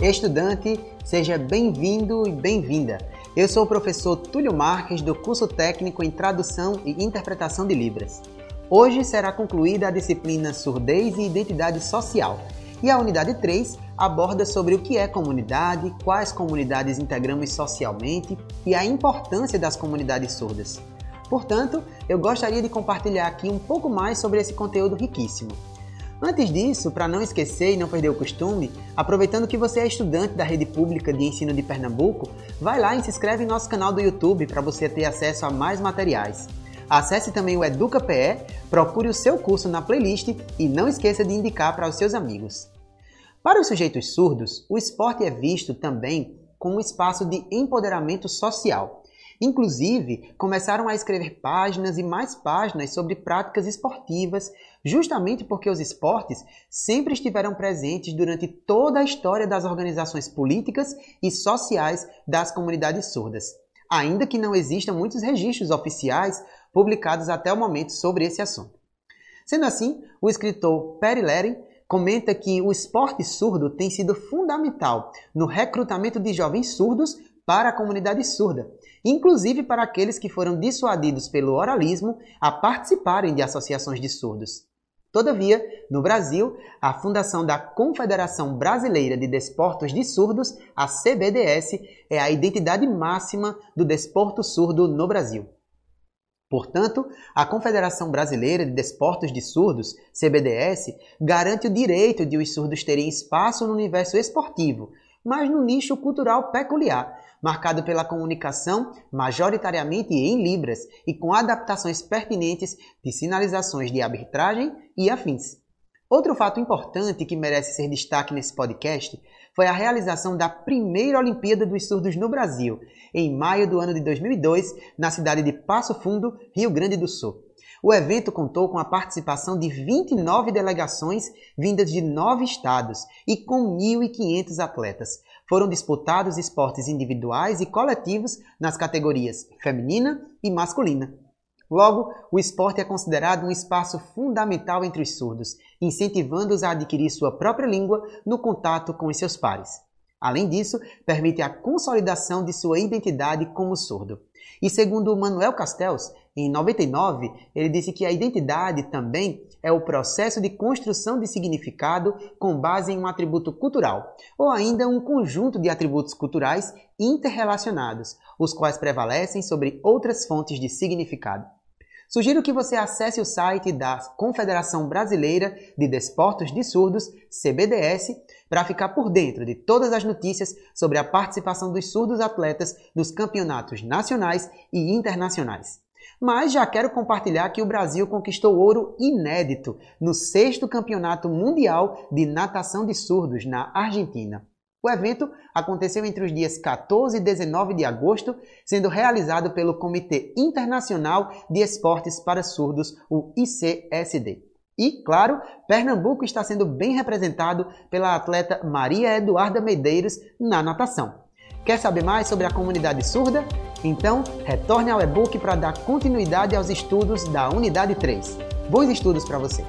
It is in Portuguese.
Estudante, seja bem-vindo e bem-vinda. Eu sou o professor Túlio Marques do curso técnico em Tradução e Interpretação de Libras. Hoje será concluída a disciplina Surdez e Identidade Social. E a unidade 3 aborda sobre o que é comunidade, quais comunidades integramos socialmente e a importância das comunidades surdas. Portanto, eu gostaria de compartilhar aqui um pouco mais sobre esse conteúdo riquíssimo. Antes disso, para não esquecer e não perder o costume, aproveitando que você é estudante da rede pública de ensino de Pernambuco, vai lá e se inscreve em nosso canal do YouTube para você ter acesso a mais materiais. Acesse também o EducaPE, procure o seu curso na playlist e não esqueça de indicar para os seus amigos. Para os sujeitos surdos, o esporte é visto também como um espaço de empoderamento social. Inclusive, começaram a escrever páginas e mais páginas sobre práticas esportivas, justamente porque os esportes sempre estiveram presentes durante toda a história das organizações políticas e sociais das comunidades surdas, ainda que não existam muitos registros oficiais publicados até o momento sobre esse assunto. Sendo assim, o escritor Perry Lering comenta que o esporte surdo tem sido fundamental no recrutamento de jovens surdos para a comunidade surda, inclusive para aqueles que foram dissuadidos pelo oralismo a participarem de associações de surdos. Todavia, no Brasil, a fundação da Confederação Brasileira de Desportos de Surdos, a CBDS, é a identidade máxima do desporto surdo no Brasil. Portanto, a Confederação Brasileira de Desportos de Surdos, CBDS, garante o direito de os surdos terem espaço no universo esportivo, mas no nicho cultural peculiar, marcado pela comunicação majoritariamente em Libras e com adaptações pertinentes de sinalizações de arbitragem e afins. Outro fato importante que merece ser destaque nesse podcast foi a realização da primeira Olimpíada dos Surdos no Brasil, em maio do ano de 2002, na cidade de Passo Fundo, Rio Grande do Sul. O evento contou com a participação de 29 delegações vindas de nove estados e com 1.500 atletas. Foram disputados esportes individuais e coletivos nas categorias feminina e masculina. Logo, o esporte é considerado um espaço fundamental entre os surdos, incentivando-os a adquirir sua própria língua no contato com os seus pares. Além disso, permite a consolidação de sua identidade como surdo. E segundo Manuel Castells, em 99, ele disse que a identidade também é o processo de construção de significado com base em um atributo cultural, ou ainda um conjunto de atributos culturais interrelacionados, os quais prevalecem sobre outras fontes de significado. Sugiro que você acesse o site da Confederação Brasileira de Desportos de Surdos, CBDS, para ficar por dentro de todas as notícias sobre a participação dos surdos atletas nos campeonatos nacionais e internacionais. Mas já quero compartilhar que o Brasil conquistou ouro inédito no sexto Campeonato Mundial de Natação de Surdos na Argentina. O evento aconteceu entre os dias 14 e 19 de agosto, sendo realizado pelo Comitê Internacional de Esportes para Surdos, o ICSD. E, claro, Pernambuco está sendo bem representado pela atleta Maria Eduarda Medeiros na natação. Quer saber mais sobre a comunidade surda? Então, retorne ao e-book para dar continuidade aos estudos da Unidade 3. Bons estudos para você!